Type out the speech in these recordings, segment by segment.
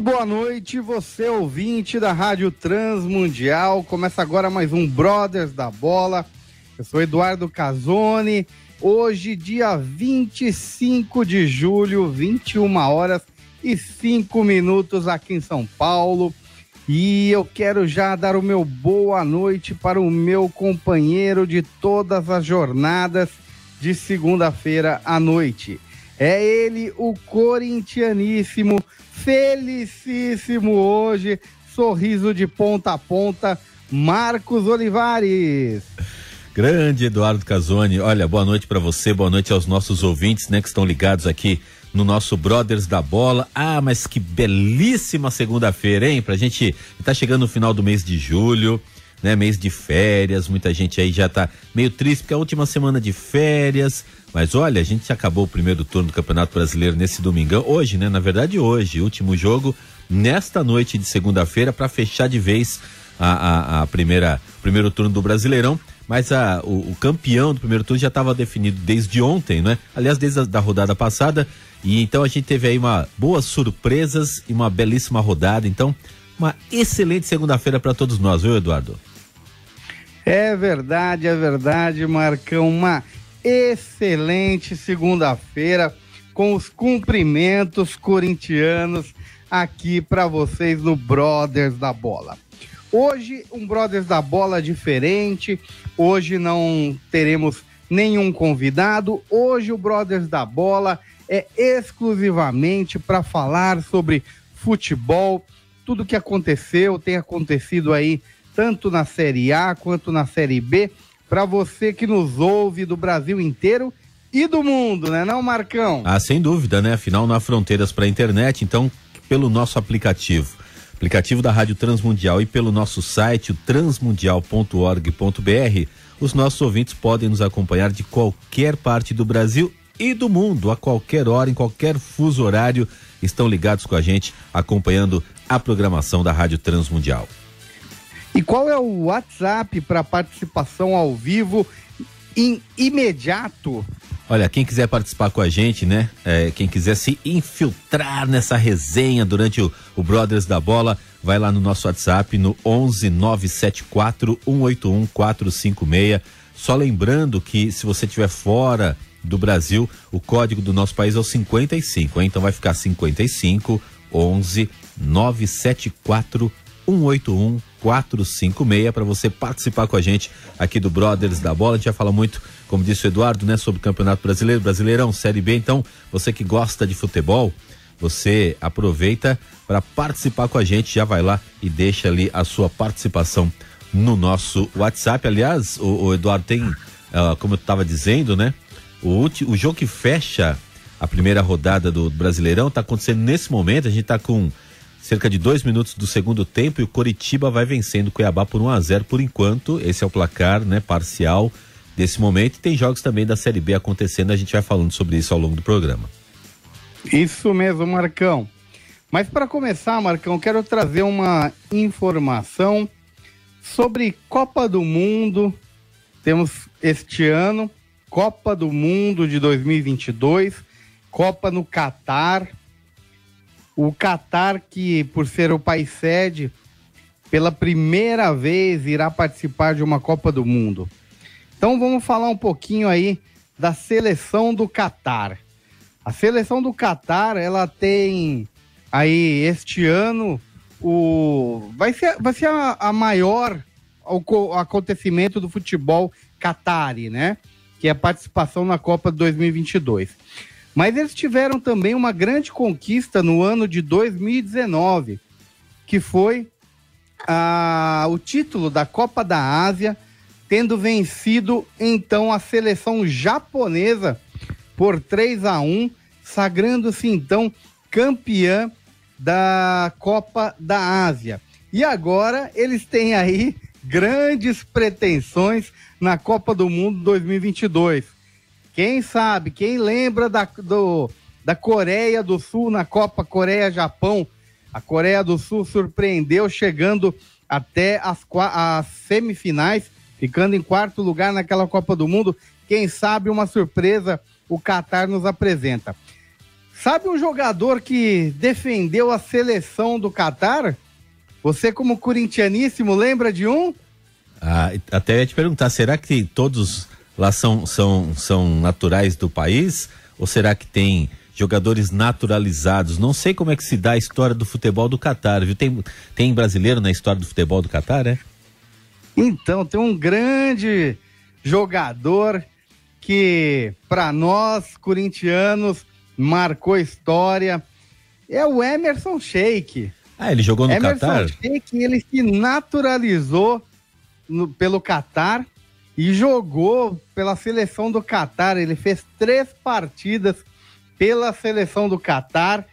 Muito boa noite, você ouvinte da Rádio Transmundial. Começa agora mais um Brothers da Bola. Eu sou Eduardo Casoni. Hoje, dia 25 de julho, 21 horas e 5 minutos aqui em São Paulo. E eu quero já dar o meu boa noite para o meu companheiro de todas as jornadas de segunda-feira à noite. É ele, o corintianíssimo, felicíssimo hoje, sorriso de ponta a ponta, Marcos Olivares. Grande Eduardo Casoni, olha, boa noite para você, boa noite aos nossos ouvintes, né, que estão ligados aqui no nosso Brothers da Bola. Ah, mas que belíssima segunda-feira, hein? Pra gente, tá chegando no final do mês de julho, né, mês de férias, muita gente aí já tá meio triste porque é a última semana de férias, mas olha, a gente acabou o primeiro turno do Campeonato Brasileiro nesse domingão, hoje, né? Na verdade, hoje, último jogo, nesta noite de segunda-feira, para fechar de vez a, a, a primeira, primeiro turno do Brasileirão. Mas a, o, o campeão do primeiro turno já estava definido desde ontem, né? Aliás, desde a da rodada passada. E então a gente teve aí uma boas surpresas e uma belíssima rodada. Então, uma excelente segunda-feira para todos nós, viu, Eduardo? É verdade, é verdade, Marcão. Uma excelente segunda-feira com os cumprimentos corintianos aqui para vocês no Brothers da Bola. Hoje, um Brothers da Bola diferente. Hoje não teremos nenhum convidado. Hoje, o Brothers da Bola é exclusivamente para falar sobre futebol, tudo que aconteceu, tem acontecido aí tanto na Série A quanto na Série B, para você que nos ouve do Brasil inteiro e do mundo, né, não, Marcão? Ah, sem dúvida, né? Afinal, não há fronteiras para a internet, então, pelo nosso aplicativo, aplicativo da Rádio Transmundial e pelo nosso site, transmundial.org.br, os nossos ouvintes podem nos acompanhar de qualquer parte do Brasil e do mundo, a qualquer hora, em qualquer fuso horário, estão ligados com a gente, acompanhando a programação da Rádio Transmundial. E qual é o WhatsApp para participação ao vivo em imediato? Olha, quem quiser participar com a gente, né? É, quem quiser se infiltrar nessa resenha durante o, o, Brothers da Bola, vai lá no nosso WhatsApp no 11 974 181 456. Só lembrando que se você estiver fora do Brasil, o código do nosso país é o 55, hein? Então vai ficar 55 11 974 181 456 para você participar com a gente aqui do Brothers da Bola. A gente já fala muito, como disse o Eduardo, né, sobre o Campeonato Brasileiro, Brasileirão, Série B. Então, você que gosta de futebol, você aproveita para participar com a gente, já vai lá e deixa ali a sua participação no nosso WhatsApp. Aliás, o, o Eduardo tem, uh, como eu estava dizendo, né, o, o jogo que fecha a primeira rodada do Brasileirão está acontecendo nesse momento. A gente está com cerca de dois minutos do segundo tempo e o Coritiba vai vencendo o Cuiabá por 1 a 0 por enquanto. Esse é o placar, né, parcial desse momento. E tem jogos também da Série B acontecendo, a gente vai falando sobre isso ao longo do programa. Isso mesmo, Marcão. Mas para começar, Marcão, quero trazer uma informação sobre Copa do Mundo. Temos este ano Copa do Mundo de 2022, Copa no Catar o Catar, que por ser o país sede, pela primeira vez irá participar de uma Copa do Mundo. Então vamos falar um pouquinho aí da seleção do Catar. A seleção do Catar, ela tem aí este ano o vai ser, vai ser a, a maior o, acontecimento do futebol catari, né? Que é a participação na Copa 2022. Mas eles tiveram também uma grande conquista no ano de 2019, que foi ah, o título da Copa da Ásia, tendo vencido então a seleção japonesa por 3 a 1 sagrando-se então campeã da Copa da Ásia. E agora eles têm aí grandes pretensões na Copa do Mundo 2022. Quem sabe, quem lembra da, do, da Coreia do Sul na Copa Coreia-Japão? A Coreia do Sul surpreendeu chegando até as, as semifinais, ficando em quarto lugar naquela Copa do Mundo. Quem sabe uma surpresa o Qatar nos apresenta. Sabe um jogador que defendeu a seleção do Qatar? Você, como corintianíssimo, lembra de um? Ah, até ia te perguntar, será que todos lá são, são, são naturais do país? Ou será que tem jogadores naturalizados? Não sei como é que se dá a história do futebol do Catar, viu? Tem, tem brasileiro na história do futebol do Catar, é? Então, tem um grande jogador que, para nós, corintianos, marcou história. É o Emerson Sheik. Ah, ele jogou no Emerson Catar? Emerson Sheik, ele se naturalizou no, pelo Catar e jogou pela seleção do Catar. Ele fez três partidas pela seleção do Catar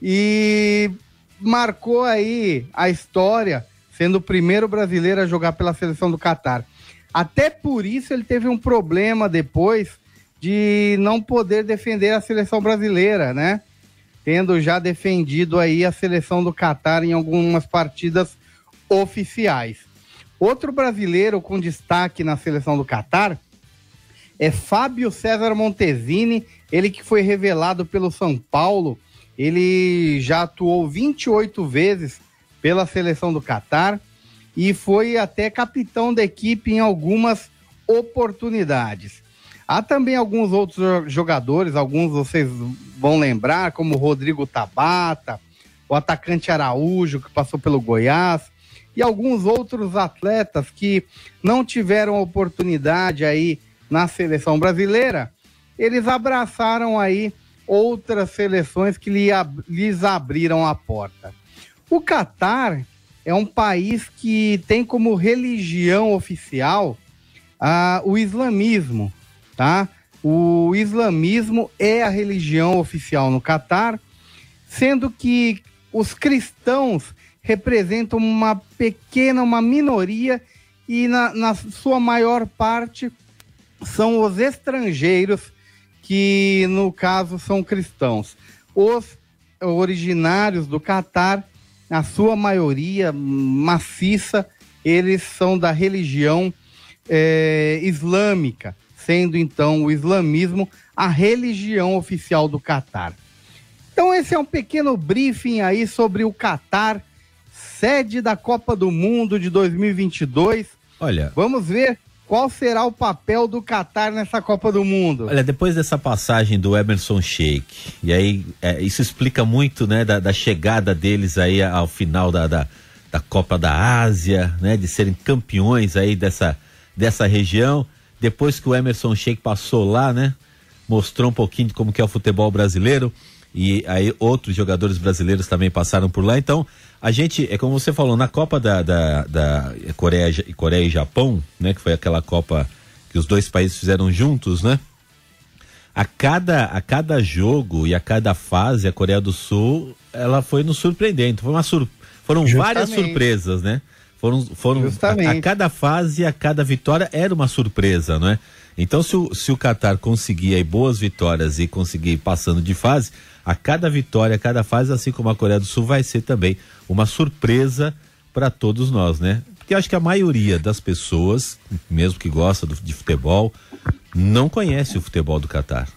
e marcou aí a história, sendo o primeiro brasileiro a jogar pela seleção do Catar. Até por isso ele teve um problema depois de não poder defender a seleção brasileira, né? Tendo já defendido aí a seleção do Catar em algumas partidas oficiais. Outro brasileiro com destaque na seleção do Catar é Fábio César Montesini, ele que foi revelado pelo São Paulo. Ele já atuou 28 vezes pela seleção do Catar e foi até capitão da equipe em algumas oportunidades. Há também alguns outros jogadores, alguns vocês vão lembrar, como Rodrigo Tabata, o atacante Araújo, que passou pelo Goiás, e alguns outros atletas que não tiveram oportunidade aí na seleção brasileira, eles abraçaram aí outras seleções que lhes abriram a porta. O Catar é um país que tem como religião oficial ah, o islamismo, tá? O islamismo é a religião oficial no Catar, sendo que os cristãos representam uma pequena, uma minoria, e na, na sua maior parte são os estrangeiros, que no caso são cristãos. Os originários do Catar, a sua maioria maciça, eles são da religião é, islâmica, sendo então o islamismo a religião oficial do Catar. Então esse é um pequeno briefing aí sobre o Catar sede da Copa do Mundo de 2022. Olha, vamos ver qual será o papel do Catar nessa Copa do Mundo. Olha, depois dessa passagem do Emerson Sheik, e aí é, isso explica muito, né, da, da, chegada deles aí ao final da, da, da, Copa da Ásia, né, de serem campeões aí dessa, dessa região. Depois que o Emerson Sheik passou lá, né, mostrou um pouquinho de como que é o futebol brasileiro e aí outros jogadores brasileiros também passaram por lá. Então, a gente, é como você falou, na Copa da, da, da Coreia, Coreia e Japão, né, que foi aquela Copa que os dois países fizeram juntos, né? A cada, a cada jogo e a cada fase, a Coreia do Sul, ela foi nos surpreendendo. Foi uma sur... Foram Justamente. várias surpresas, né? Foram, foram a, a, cada fase, a cada vitória era uma surpresa, não é? Então, se o, se o Qatar conseguir aí boas vitórias e conseguir passando de fase, a cada vitória, a cada fase, assim como a Coreia do Sul, vai ser também uma surpresa para todos nós, né? Porque eu acho que a maioria das pessoas, mesmo que gosta do, de futebol, não conhece o futebol do Catar.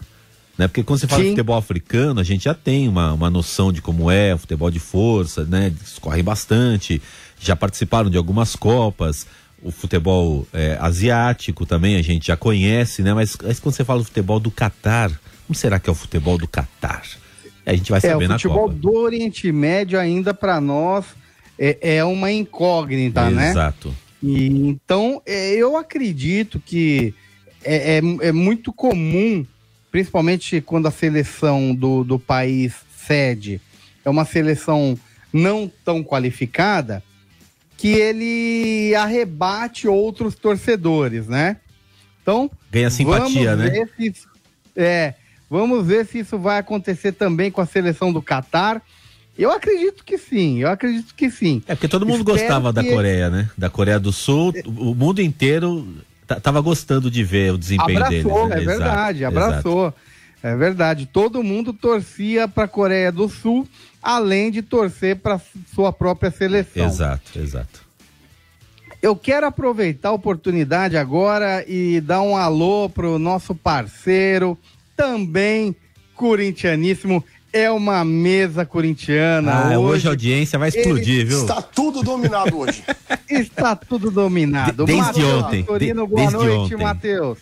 Né? Porque quando você fala de futebol africano, a gente já tem uma, uma noção de como é o futebol de força, né? Eles correm bastante, já participaram de algumas copas. O futebol é, asiático também a gente já conhece, né? Mas, mas quando você fala do futebol do Catar, como será que é o futebol do Catar? A gente vai saber é, na Copa. O futebol do Oriente Médio ainda para nós é, é, uma incógnita, Exato. né? Exato. então, é, eu acredito que é, é, é, muito comum, principalmente quando a seleção do, do país sede é uma seleção não tão qualificada, que ele arrebate outros torcedores, né? Então, ganha simpatia, né? Se, é, Vamos ver se isso vai acontecer também com a seleção do Catar. Eu acredito que sim, eu acredito que sim. É porque todo mundo Espero gostava da Coreia, né? Da Coreia do Sul, o mundo inteiro tava gostando de ver o desempenho abraçou, deles. Né? É verdade, abraçou. Exato. É verdade. Todo mundo torcia para a Coreia do Sul, além de torcer para sua própria seleção. Exato, exato. Eu quero aproveitar a oportunidade agora e dar um alô pro nosso parceiro, também corintianíssimo, é uma mesa corintiana. Ah, hoje, hoje a audiência vai explodir, viu? Está tudo dominado hoje. está tudo dominado. De, desde Mateus ontem. Vitorino, boa desde noite, Matheus.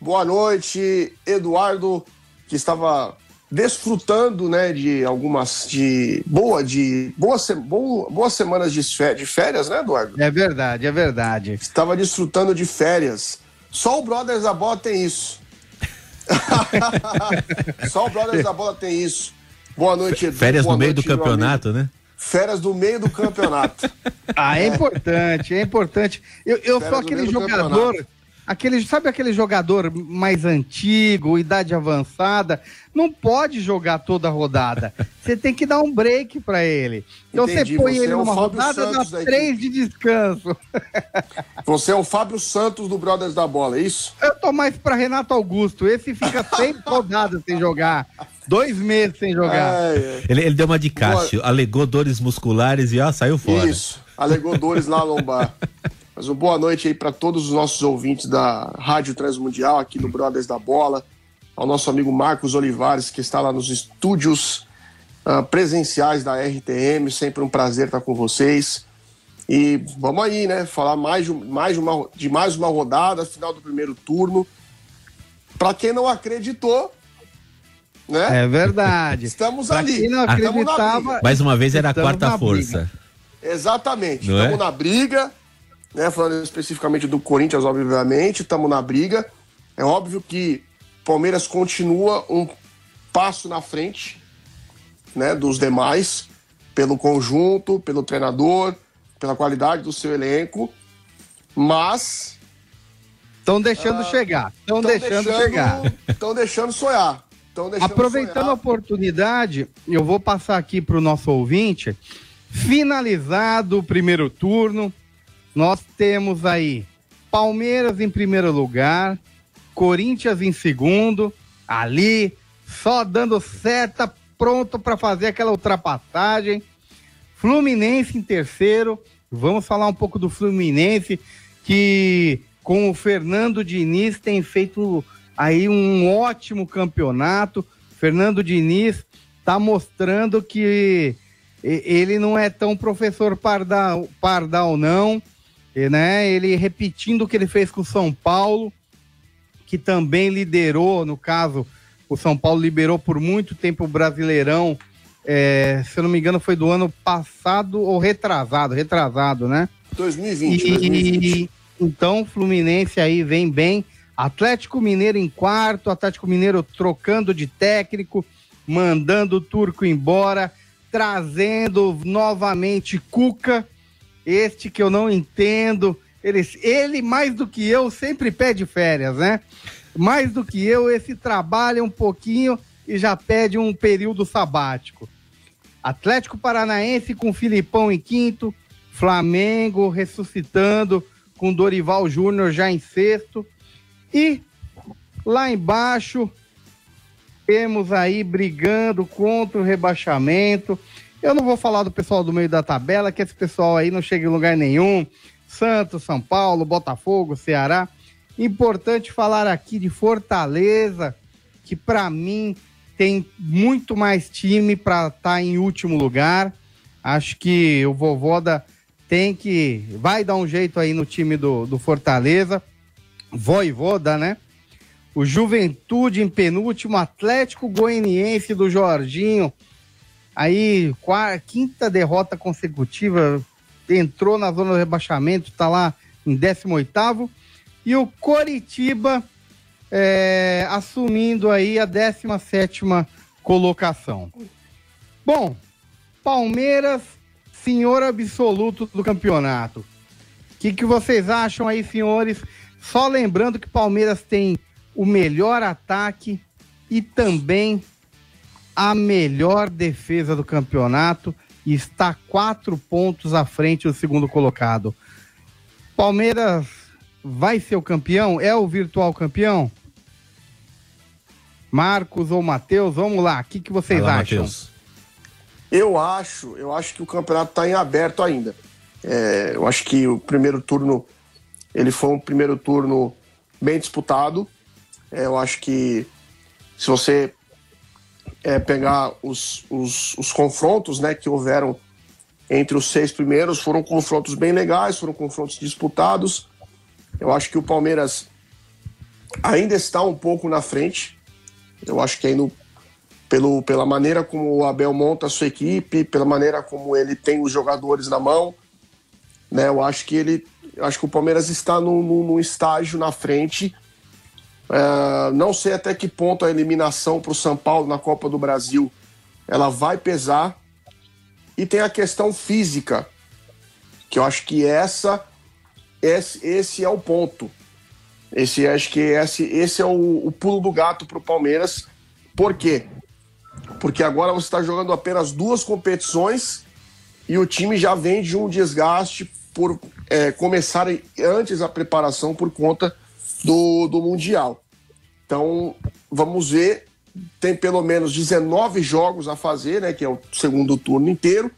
Boa noite, Eduardo, que estava desfrutando, né, de algumas de boa de boas, boa, boas semanas de férias, né, Eduardo? É verdade, é verdade. Estava desfrutando de férias. Só o Brothers da Bola tem isso. Só o Brothers da Bola tem isso. Boa noite, Edu. Férias Boa no meio do campeonato, né? Férias do meio do campeonato. ah, é, é, importante, é importante. Eu, eu sou aquele jogador aquele, sabe aquele jogador mais antigo, idade avançada, não pode jogar toda a rodada. Você tem que dar um break para ele. Então Entendi, você põe você ele é numa rodada, Santos dá três de descanso. Você é o Fábio Santos do Brothers da Bola, é isso? Eu tô mais para Renato Augusto. Esse fica seis rodadas sem jogar. Dois meses sem jogar. É, é. Ele, ele, deu uma de Cássio, alegou dores musculares e ó, saiu fora. Isso, alegou dores na lombar. Mas uma boa noite aí para todos os nossos ouvintes da Rádio Transmundial, aqui no Brothers da Bola, ao nosso amigo Marcos Olivares, que está lá nos estúdios uh, presenciais da RTM. Sempre um prazer estar com vocês. E vamos aí, né? Falar mais de, mais uma, de mais uma rodada, final do primeiro turno. Para quem não acreditou, né? É verdade. Estamos pra ali. Quem não acreditava, mais uma vez era a quarta força. Exatamente. Não estamos é? na briga né? Falando especificamente do Corinthians, obviamente, estamos na briga. É óbvio que Palmeiras continua um passo na frente, né, dos demais, pelo conjunto, pelo treinador, pela qualidade do seu elenco, mas estão deixando uh, chegar, estão deixando, deixando, chegar, estão deixando sonhar. Deixando Aproveitando sonhar. a oportunidade, eu vou passar aqui para o nosso ouvinte, finalizado o primeiro turno, nós temos aí Palmeiras em primeiro lugar, Corinthians em segundo, ali só dando seta, pronto para fazer aquela ultrapassagem. Fluminense em terceiro. Vamos falar um pouco do Fluminense, que com o Fernando Diniz tem feito aí um ótimo campeonato. Fernando Diniz está mostrando que ele não é tão professor Pardal, Pardal não. E, né, ele repetindo o que ele fez com o São Paulo, que também liderou, no caso, o São Paulo liberou por muito tempo o Brasileirão, é, se eu não me engano foi do ano passado ou retrasado, retrasado, né? 2020, e, 2020. Então, Fluminense aí vem bem. Atlético Mineiro em quarto, Atlético Mineiro trocando de técnico, mandando o Turco embora, trazendo novamente Cuca, este que eu não entendo. Ele, ele, mais do que eu, sempre pede férias, né? Mais do que eu, esse trabalha um pouquinho e já pede um período sabático. Atlético Paranaense com Filipão em quinto, Flamengo ressuscitando com Dorival Júnior já em sexto. E lá embaixo temos aí brigando contra o rebaixamento. Eu não vou falar do pessoal do meio da tabela, que esse pessoal aí não chega em lugar nenhum. Santos, São Paulo, Botafogo, Ceará. Importante falar aqui de Fortaleza, que para mim tem muito mais time para estar tá em último lugar. Acho que o Vovoda tem que. Vai dar um jeito aí no time do, do Fortaleza. Voivoda, né? O Juventude em penúltimo, Atlético Goianiense do Jorginho Aí, quarta, quinta derrota consecutiva, entrou na zona do rebaixamento, está lá em 18 E o Coritiba é, assumindo aí a 17 colocação. Bom, Palmeiras, senhor absoluto do campeonato. O que, que vocês acham aí, senhores? Só lembrando que Palmeiras tem o melhor ataque e também a melhor defesa do campeonato e está quatro pontos à frente do segundo colocado. Palmeiras vai ser o campeão? É o virtual campeão? Marcos ou Matheus, vamos lá, o que, que vocês lá, acham? Mateus. Eu acho, eu acho que o campeonato está em aberto ainda. É, eu acho que o primeiro turno ele foi um primeiro turno bem disputado. É, eu acho que se você é, pegar os, os, os, confrontos né, que houveram entre os seis primeiros, foram confrontos bem legais, foram confrontos disputados. Eu acho que o Palmeiras ainda está um pouco na frente. Eu acho que ainda pelo, pela maneira como o Abel monta a sua equipe, pela maneira como ele tem os jogadores na mão, né? Eu acho que ele, acho que o Palmeiras está num, num estágio na frente. É, não sei até que ponto a eliminação para o São Paulo na Copa do Brasil ela vai pesar. E tem a questão física, que eu acho que essa esse, esse é o ponto. Esse acho que esse, esse é o, o pulo do gato para o Palmeiras. Por quê? Porque agora você está jogando apenas duas competições e o time já vem de um desgaste por é, começar antes a preparação por conta do, do Mundial. Então, vamos ver. Tem pelo menos 19 jogos a fazer, né? Que é o segundo turno inteiro.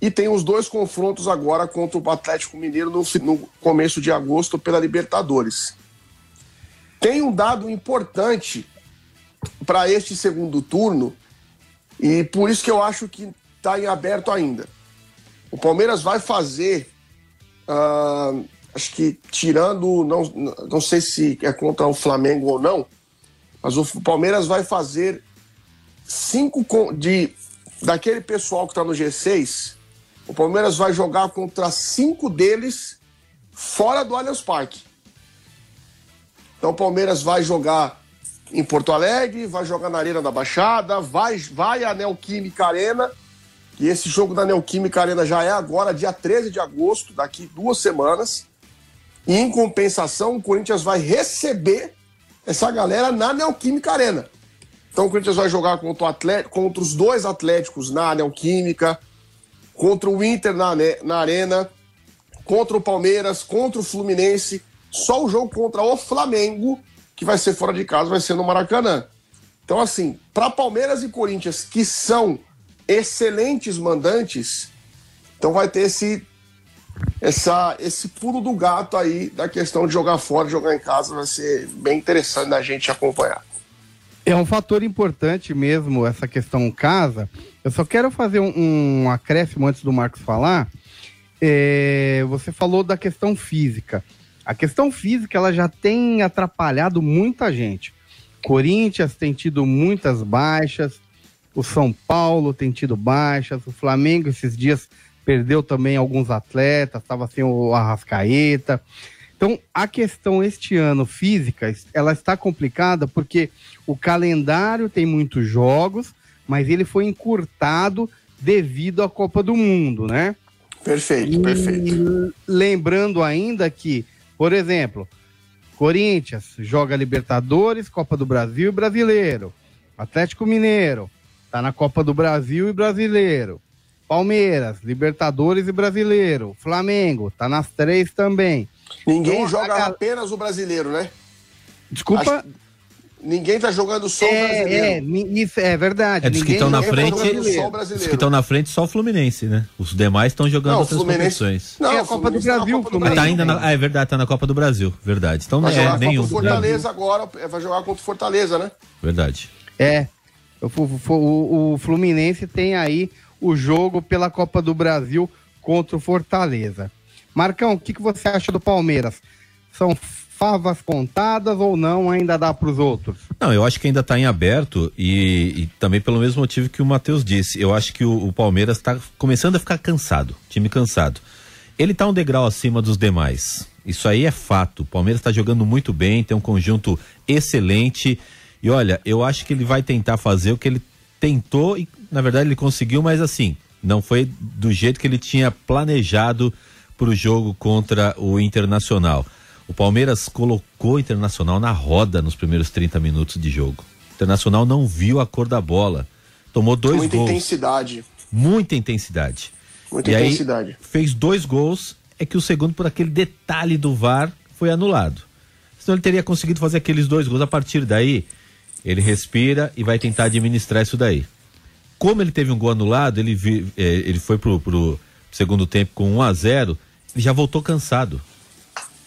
E tem os dois confrontos agora contra o Atlético Mineiro no, no começo de agosto pela Libertadores. Tem um dado importante para este segundo turno, e por isso que eu acho que está em aberto ainda. O Palmeiras vai fazer Uh, acho que tirando, não, não sei se é contra o Flamengo ou não, mas o Palmeiras vai fazer cinco de daquele pessoal que está no G6. O Palmeiras vai jogar contra cinco deles fora do Allianz Parque. Então o Palmeiras vai jogar em Porto Alegre, vai jogar na Arena da Baixada, vai, vai à Neoquímica Arena e esse jogo da Neoquímica Arena já é agora, dia 13 de agosto, daqui duas semanas. E em compensação, o Corinthians vai receber essa galera na Neoquímica Arena. Então o Corinthians vai jogar contra, o Atlético, contra os dois Atléticos na Neoquímica, contra o Inter na, na Arena, contra o Palmeiras, contra o Fluminense. Só o jogo contra o Flamengo, que vai ser fora de casa, vai ser no Maracanã. Então, assim, para Palmeiras e Corinthians, que são excelentes mandantes, então vai ter esse essa, esse pulo do gato aí da questão de jogar fora, jogar em casa, vai ser bem interessante da gente acompanhar. É um fator importante mesmo essa questão casa. Eu só quero fazer um, um acréscimo antes do Marcos falar. É, você falou da questão física. A questão física ela já tem atrapalhado muita gente. Corinthians tem tido muitas baixas, o São Paulo tem tido baixas, o Flamengo esses dias perdeu também alguns atletas, estava sem o Arrascaeta. Então, a questão este ano física, ela está complicada porque o calendário tem muitos jogos, mas ele foi encurtado devido à Copa do Mundo, né? Perfeito, e perfeito. Lembrando ainda que, por exemplo, Corinthians joga Libertadores, Copa do Brasil e Brasileiro. Atlético Mineiro Tá na Copa do Brasil e Brasileiro. Palmeiras, Libertadores e Brasileiro. Flamengo, tá nas três também. Ninguém então, joga a... apenas o brasileiro, né? Desculpa. Acho... Ninguém tá jogando só é, o brasileiro. É, isso é verdade. É dos que estão na frente. Tá os que estão na frente só o Fluminense, né? Os demais estão jogando não, outras Fluminense... competições. Não, é a Copa do tá Brasil, Fluminense. Tá ainda na... ah, é verdade, tá na Copa do Brasil, verdade. Então vai é jogar nenhum. Contra o Fortaleza agora, vai jogar contra o Fortaleza, né? Verdade. É. O, o, Fluminense tem aí o jogo pela Copa do Brasil contra o Fortaleza. Marcão, o que, que você acha do Palmeiras? São favas contadas ou não ainda dá para os outros? Não, eu acho que ainda está em aberto e, e, também pelo mesmo motivo que o Matheus disse. Eu acho que o, o Palmeiras está começando a ficar cansado, time cansado. Ele está um degrau acima dos demais. Isso aí é fato. O Palmeiras está jogando muito bem, tem um conjunto excelente. E olha, eu acho que ele vai tentar fazer o que ele tentou e, na verdade, ele conseguiu, mas assim, não foi do jeito que ele tinha planejado para o jogo contra o Internacional. O Palmeiras colocou o Internacional na roda nos primeiros 30 minutos de jogo. Internacional não viu a cor da bola. Tomou dois Muita gols. intensidade. Muita intensidade. Muita e intensidade. Aí, fez dois gols, é que o segundo, por aquele detalhe do VAR, foi anulado. Senão ele teria conseguido fazer aqueles dois gols. A partir daí, ele respira e vai tentar administrar isso daí. Como ele teve um gol anulado, ele, vi, é, ele foi pro, pro segundo tempo com 1 a 0 ele já voltou cansado.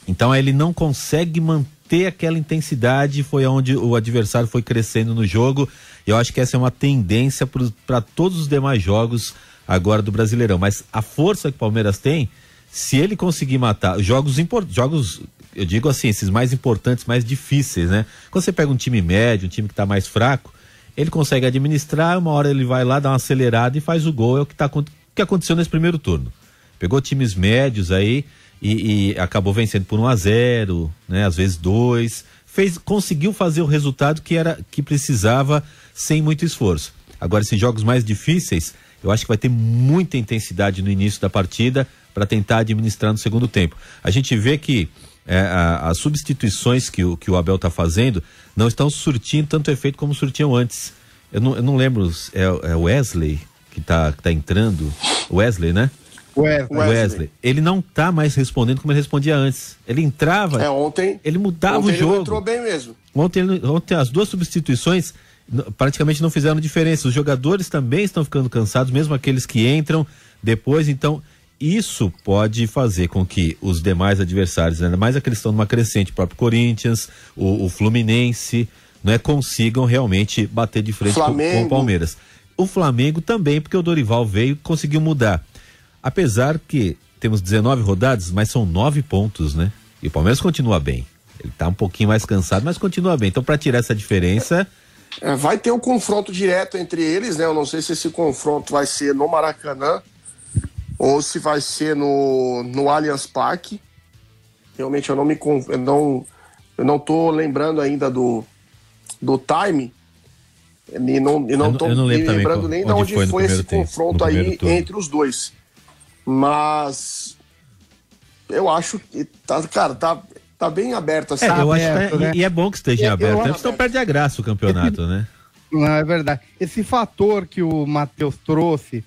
Então ele não consegue manter aquela intensidade, foi onde o adversário foi crescendo no jogo. E eu acho que essa é uma tendência para todos os demais jogos agora do Brasileirão. Mas a força que o Palmeiras tem, se ele conseguir matar jogos jogos, eu digo assim, esses mais importantes, mais difíceis, né? Quando você pega um time médio, um time que está mais fraco, ele consegue administrar, uma hora ele vai lá, dá uma acelerada e faz o gol. É o que, tá, que aconteceu nesse primeiro turno. Pegou times médios aí e, e acabou vencendo por 1 a 0 né? Às vezes dois. Fez, conseguiu fazer o resultado que era que precisava sem muito esforço. Agora, esses jogos mais difíceis, eu acho que vai ter muita intensidade no início da partida para tentar administrar no segundo tempo. A gente vê que é, a, as substituições que o, que o Abel está fazendo não estão surtindo tanto efeito como surtiam antes. Eu não, eu não lembro, é, é Wesley que está tá entrando? Wesley, né? Wesley. Wesley. Ele não tá mais respondendo como ele respondia antes. Ele entrava. É, ontem. Ele mudava ontem o jogo. Ele entrou bem mesmo. Ontem, ontem as duas substituições praticamente não fizeram diferença. Os jogadores também estão ficando cansados, mesmo aqueles que entram depois. Então, isso pode fazer com que os demais adversários, ainda mais aqueles que estão numa crescente, o próprio Corinthians, o, o Fluminense, né, consigam realmente bater de frente com, com o Palmeiras. O Flamengo também, porque o Dorival veio e conseguiu mudar. Apesar que temos 19 rodadas, mas são nove pontos, né? E o Palmeiras continua bem. Ele tá um pouquinho mais cansado, mas continua bem. Então, para tirar essa diferença. É, vai ter um confronto direto entre eles, né? Eu não sei se esse confronto vai ser no Maracanã ou se vai ser no, no Allianz Parque. Realmente eu não me eu não eu não tô lembrando ainda do do time e não, e não tô eu não me lembrando onde nem de onde foi, foi esse tempo, confronto aí entre os dois. Mas eu acho que tá, cara, tá, tá bem aberto assim. É, eu aberto, acho que, né? e, e é bom que esteja Eu- aberto, eu né? senão perde a graça o campeonato, né? Não, é verdade. Esse fator que o Matheus trouxe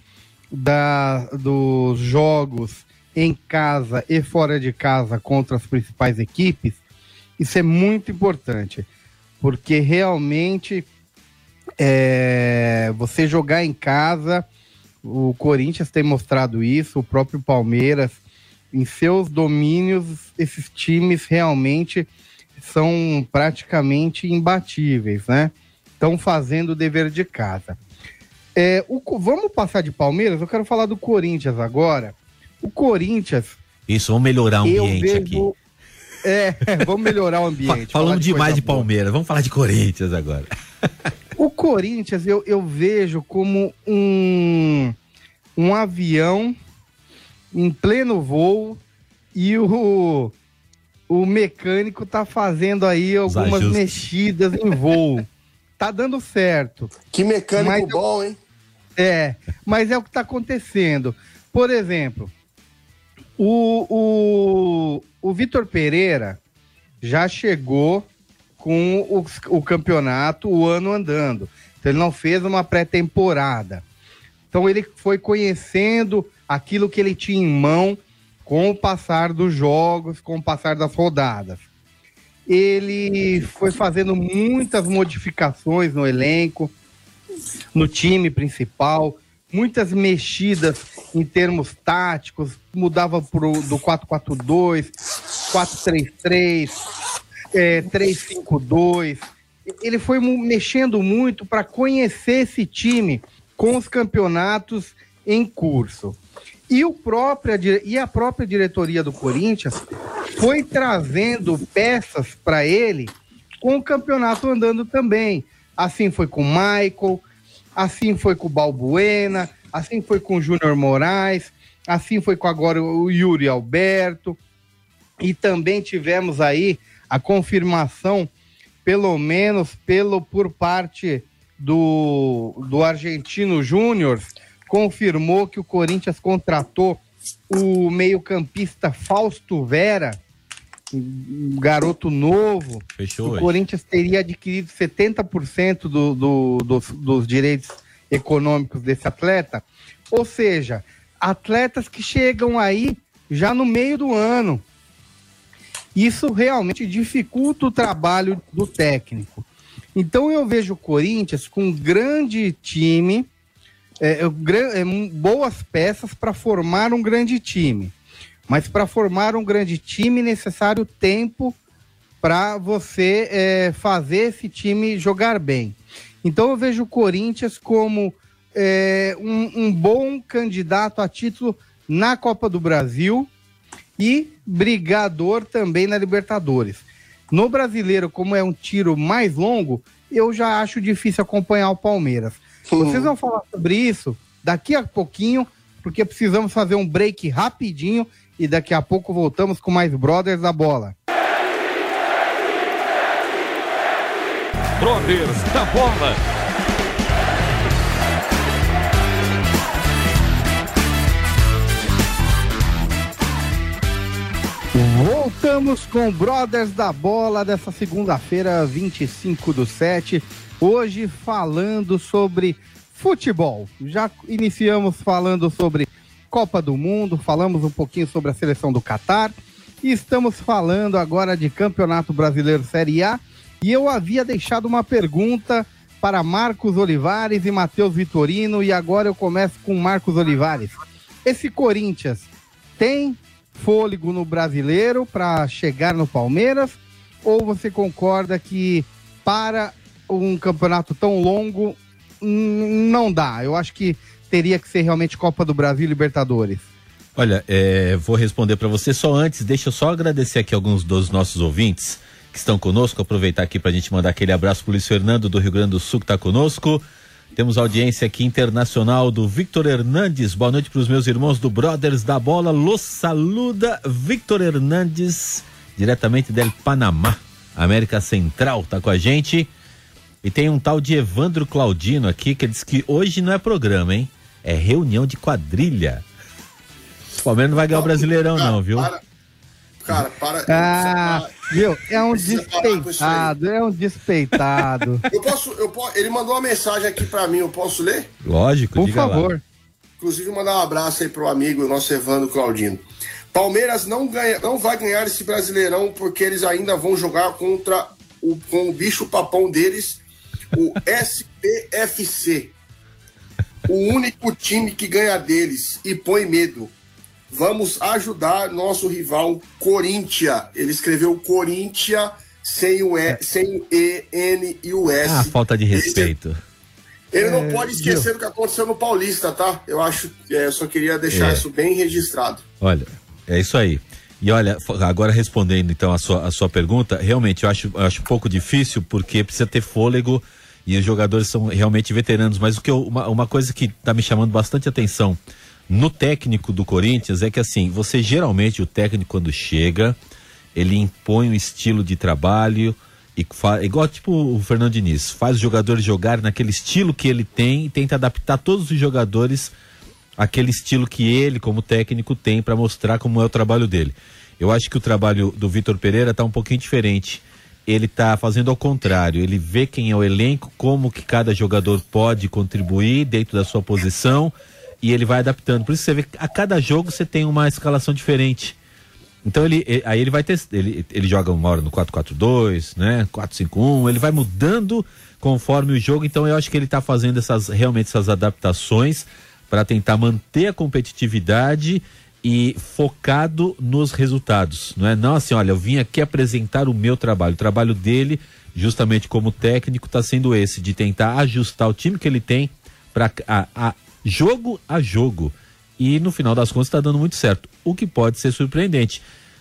da, dos jogos em casa e fora de casa contra as principais equipes, isso é muito importante. Porque realmente é, você jogar em casa, o Corinthians tem mostrado isso, o próprio Palmeiras, em seus domínios, esses times realmente são praticamente imbatíveis, né? Estão fazendo o dever de casa. É, o vamos passar de Palmeiras? Eu quero falar do Corinthians agora. O Corinthians, Isso, vamos melhorar o ambiente aqui. vejo. É, vamos melhorar o ambiente. Falamos falar demais de boa. Palmeiras, vamos falar de Corinthians agora. O Corinthians eu, eu vejo como um, um avião em pleno voo e o, o mecânico tá fazendo aí algumas mexidas em voo. tá dando certo. Que mecânico Mas eu- bom, hein? É, mas é o que está acontecendo. Por exemplo, o, o, o Vitor Pereira já chegou com o, o campeonato o ano andando. Então ele não fez uma pré-temporada. Então ele foi conhecendo aquilo que ele tinha em mão com o passar dos jogos, com o passar das rodadas. Ele foi fazendo muitas modificações no elenco, no time principal, muitas mexidas em termos táticos, mudava pro, do 4-4-2, 4-3-3, é, 3-5-2. Ele foi mexendo muito para conhecer esse time com os campeonatos em curso. E, o própria, e a própria diretoria do Corinthians foi trazendo peças para ele com o campeonato andando também. Assim foi com o Michael, assim foi com o Balbuena, assim foi com o Júnior Moraes, assim foi com agora o Yuri Alberto. E também tivemos aí a confirmação, pelo menos pelo por parte do, do argentino Júnior, confirmou que o Corinthians contratou o meio-campista Fausto Vera, um garoto novo, Fechou o. Corinthians teria adquirido 70% do, do, dos, dos direitos econômicos desse atleta. Ou seja, atletas que chegam aí já no meio do ano. Isso realmente dificulta o trabalho do técnico. Então eu vejo o Corinthians com um grande time, é, é, é, boas peças para formar um grande time. Mas para formar um grande time, é necessário tempo para você é, fazer esse time jogar bem. Então eu vejo o Corinthians como é, um, um bom candidato a título na Copa do Brasil e brigador também na Libertadores. No brasileiro, como é um tiro mais longo, eu já acho difícil acompanhar o Palmeiras. Vocês vão falar sobre isso daqui a pouquinho, porque precisamos fazer um break rapidinho e daqui a pouco voltamos com mais Brothers da Bola. Brothers da Bola. Voltamos com Brothers da Bola dessa segunda-feira, 25 do 7. Hoje falando sobre futebol. Já iniciamos falando sobre Copa do Mundo, falamos um pouquinho sobre a seleção do Catar e estamos falando agora de Campeonato Brasileiro Série A. E eu havia deixado uma pergunta para Marcos Olivares e Matheus Vitorino e agora eu começo com Marcos Olivares. Esse Corinthians tem fôlego no brasileiro para chegar no Palmeiras? Ou você concorda que para um campeonato tão longo hum, não dá? Eu acho que teria que ser realmente Copa do Brasil e Libertadores. Olha, é, vou responder para você só antes. Deixa eu só agradecer aqui alguns dos nossos ouvintes que estão conosco. Aproveitar aqui para a gente mandar aquele abraço pro Luiz Fernando do Rio Grande do Sul que está conosco. Temos audiência aqui internacional do Victor Hernandes. Boa noite para os meus irmãos do Brothers da Bola. Los saluda Victor Hernandes, diretamente del Panamá, América Central, tá com a gente. E tem um tal de Evandro Claudino aqui que diz que hoje não é programa, hein? É reunião de quadrilha. O Palmeiras não vai ganhar o Brasileirão, Cara, não, viu? Para, cara, para. Ah, viu? É um despeitado, é um despeitado. Eu posso, eu posso, ele mandou uma mensagem aqui pra mim, eu posso ler? Lógico, Por diga lá. favor. Inclusive, mandar um abraço aí pro amigo, nosso Evandro Claudino. Palmeiras não, ganha, não vai ganhar esse Brasileirão porque eles ainda vão jogar contra o, com o bicho papão deles, o SPFC. O único time que ganha deles e põe medo. Vamos ajudar nosso rival Corinthians. Ele escreveu Corinthians sem o, e, sem o E, N e o S. Ah, falta de respeito. ele não É, pode esquecer do que aconteceu no Paulista, tá? Eu acho, é, eu só queria deixar É. isso bem registrado. Olha, é isso aí. E olha, agora respondendo então a sua, a sua pergunta, realmente eu acho, eu acho um pouco difícil porque precisa ter fôlego e os jogadores são realmente veteranos. Mas o que eu- uma, uma coisa que está me chamando bastante atenção no técnico do Corinthians é que assim, você geralmente, o técnico quando chega, ele impõe um estilo de trabalho e fa- igual tipo o Fernando Diniz, faz os jogadores jogarem naquele estilo que ele tem e tenta adaptar todos os jogadores aquele estilo que ele, como técnico, tem para mostrar como é o trabalho dele. Eu acho que o trabalho do Vitor Pereira está um pouquinho diferente. Ele está fazendo ao contrário. Ele vê quem é o elenco, como que cada jogador pode contribuir dentro da sua posição e ele vai adaptando. Por isso você vê que a cada jogo você tem uma escalação diferente. Então ele, e- aí ele vai ter, ele, ele joga uma hora no 4-4-2, né? 4-5-1, ele vai mudando conforme o jogo. Então eu acho que ele está fazendo essas realmente essas adaptações para tentar manter a competitividade e focado nos resultados, não é? Não assim, olha, eu vim aqui apresentar o meu trabalho. O trabalho dele, justamente como técnico, está sendo esse de tentar ajustar o time que ele tem para jogo a jogo. E no final das contas está dando muito certo, o que pode ser surpreendente.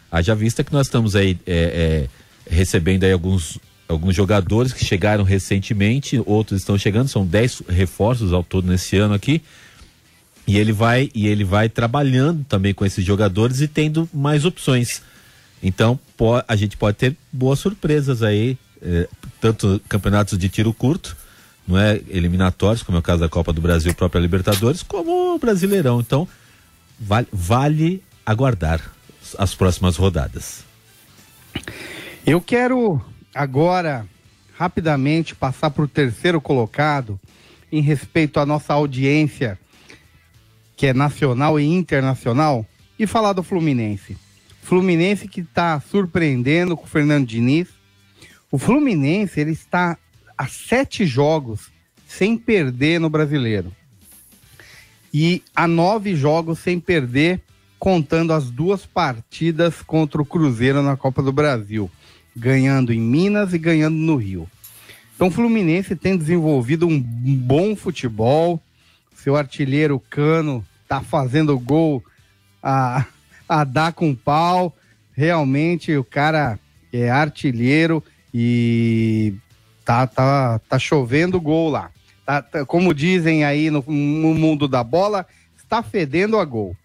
Haja vista que nós estamos aí é, é, recebendo aí alguns, alguns jogadores que chegaram recentemente, outros estão chegando, são 10 reforços ao todo nesse ano aqui. E ele vai e ele vai trabalhando também com esses jogadores e tendo mais opções. Então po- a gente pode ter boas surpresas aí, eh, tanto campeonatos de tiro curto, não é eliminatórios, como é o caso da Copa do Brasil, própria Libertadores, como o Brasileirão. Então vale, vale aguardar as próximas rodadas. Eu quero agora rapidamente passar para o terceiro colocado em respeito à nossa audiência, que é nacional e internacional, e falar do Fluminense. Fluminense que está surpreendendo com o Fernando Diniz. O Fluminense ele está a sete jogos sem perder no Brasileiro e a nove jogos sem perder, contando as duas partidas contra o Cruzeiro na Copa do Brasil, ganhando em Minas e ganhando no Rio. Então o Fluminense tem desenvolvido um bom futebol, seu artilheiro Cano tá fazendo gol a, a dar com pau. Realmente o cara é artilheiro e tá, tá, tá chovendo gol lá. Tá, tá, como dizem aí no, no mundo da bola, está fedendo a gol.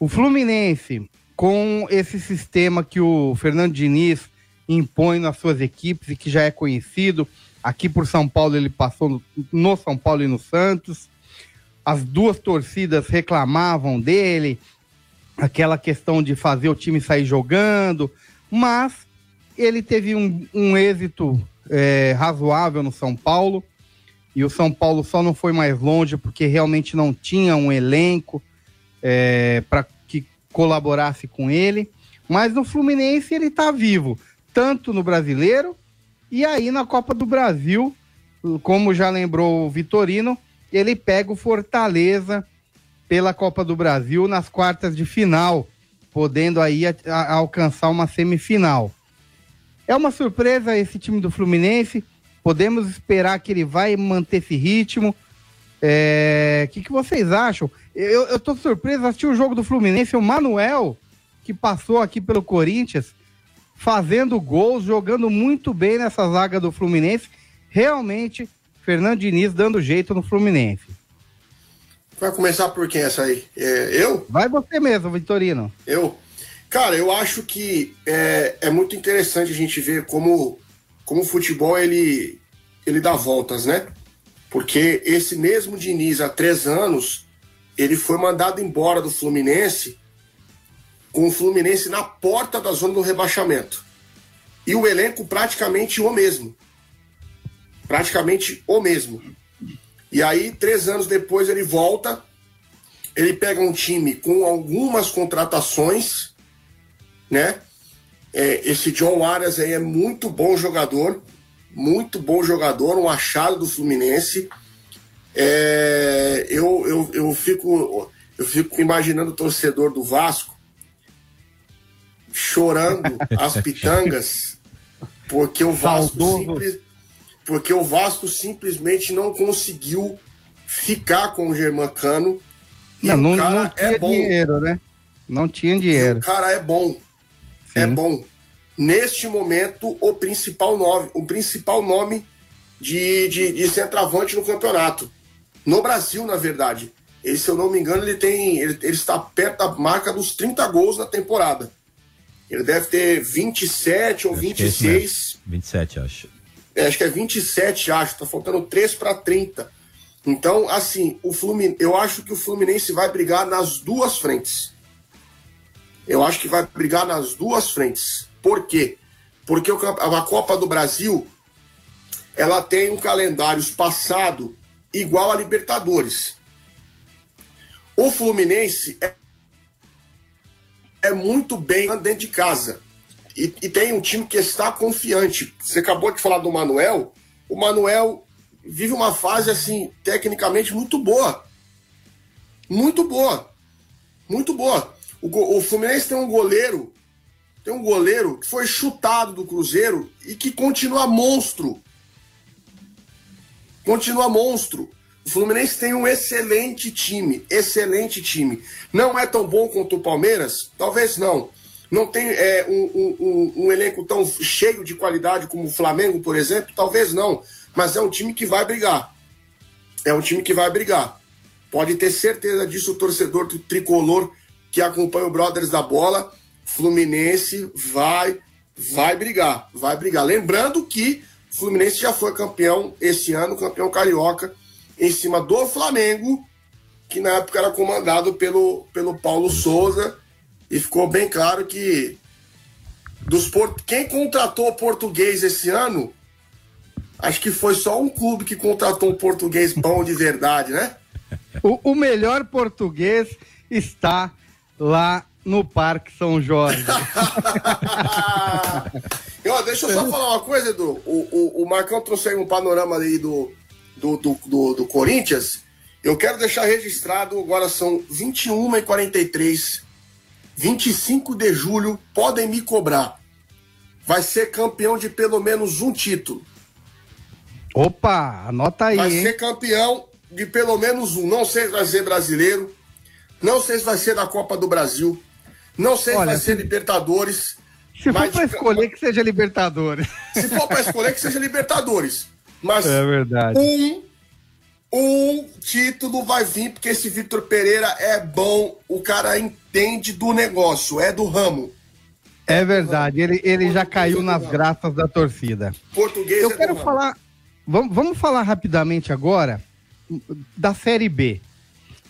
O Fluminense, com esse sistema que o Fernando Diniz impõe nas suas equipes e que já é conhecido, aqui por São Paulo ele passou no, no São Paulo e no Santos. As duas torcidas reclamavam dele, aquela questão de fazer o time sair jogando, mas ele teve um, um êxito é, razoável no São Paulo e o São Paulo só não foi mais longe porque realmente não tinha um elenco é, para que colaborasse com ele. Mas no Fluminense ele está vivo, tanto no Brasileiro e aí na Copa do Brasil, como já lembrou o Vitorino, ele pega o Fortaleza pela Copa do Brasil nas quartas de final, podendo aí a, a, alcançar uma semifinal. É uma surpresa esse time do Fluminense. Podemos esperar que ele vai manter esse ritmo. O é... que, que vocês acham? Eu, tô surpreso, assisti o jogo do Fluminense, o Manuel, que passou aqui pelo Corinthians, fazendo gols, jogando muito bem nessa zaga do Fluminense. Realmente, Fernando Diniz dando jeito no Fluminense. Vai começar por quem essa aí? É, eu? Vai você mesmo, Vitorino. Eu? Cara, eu acho que é, é muito interessante a gente ver como como o futebol ele, ele dá voltas, né? Porque esse mesmo Diniz, há três anos, ele foi mandado embora do Fluminense com o Fluminense na porta da zona do rebaixamento. E o elenco praticamente o mesmo. Praticamente o mesmo. E aí, três anos depois, ele volta, ele pega um time com algumas contratações, né? É, esse John Arias aí é muito bom jogador, muito bom jogador, um achado do Fluminense. É, eu, eu, eu, fico, eu fico imaginando o torcedor do Vasco chorando as pitangas porque o Vasco simples, porque o Vasco simplesmente não conseguiu ficar com o Germancano. Não, não, não, tinha é dinheiro, né? Não tinha dinheiro. o cara é bom é bom. Neste momento, o principal nome, o principal nome de, de, de centroavante no campeonato. No Brasil, na verdade. Ele, se eu não me engano, ele tem. Ele, ele, está perto da marca dos 30 gols na temporada. Ele deve ter 27 ou acho 26. É 27, acho. É, acho que é 27, acho. Tá faltando 3 para 30. Então, assim, o Fluminense, eu acho que o Fluminense vai brigar nas duas frentes. Eu acho que vai brigar nas duas frentes. Por quê? Porque a Copa do Brasil ela tem um calendário espaçado igual a Libertadores. O Fluminense é, é muito bem dentro de casa. E, e, tem um time que está confiante. Você acabou de falar do Manuel. O Manuel vive uma fase, assim, tecnicamente muito boa. Muito boa. Muito boa. O, o Fluminense tem um goleiro, tem um goleiro que foi chutado do Cruzeiro e que continua monstro. Continua monstro. O Fluminense tem um excelente time, excelente time. Não é tão bom quanto o Palmeiras? Talvez não. Não tem é, um, um, um, elenco tão cheio de qualidade como o Flamengo, por exemplo? Talvez não. Mas é um time que vai brigar. É um time que vai brigar. Pode ter certeza disso o torcedor do tricolor que acompanha o Brothers da Bola, Fluminense vai vai brigar, vai brigar. Lembrando que o Fluminense já foi campeão esse ano, campeão carioca, em cima do Flamengo, que na época era comandado pelo, pelo Paulo Souza, e ficou bem claro que dos port... quem contratou o português esse ano, acho que foi só um clube que contratou um português bom de verdade, né? O, o melhor português está lá no Parque São Jorge. e, ó, deixa eu só falar uma coisa, Edu. O, o, o Marcão trouxe aí um panorama aí do, do, do, do, do Corinthians. Eu quero deixar registrado, agora são 21 e 43 25 de julho, podem me cobrar. Vai ser campeão de pelo menos um título. Opa, anota aí. Vai hein? ser campeão de pelo menos um. Não sei se vai ser brasileiro, não sei se vai ser da Copa do Brasil, não sei Olha, se vai se- ser Libertadores. Se for de- escolher, que seja Libertadores. Se for para escolher, que seja Libertadores. Mas É verdade. um, um título vai vir, porque esse Vitor Pereira é bom, o cara entende do negócio, é do ramo. É verdade. Ele, ele já caiu nas graças da torcida. Português Eu é quero falar. Vamos, vamos falar rapidamente agora da Série B.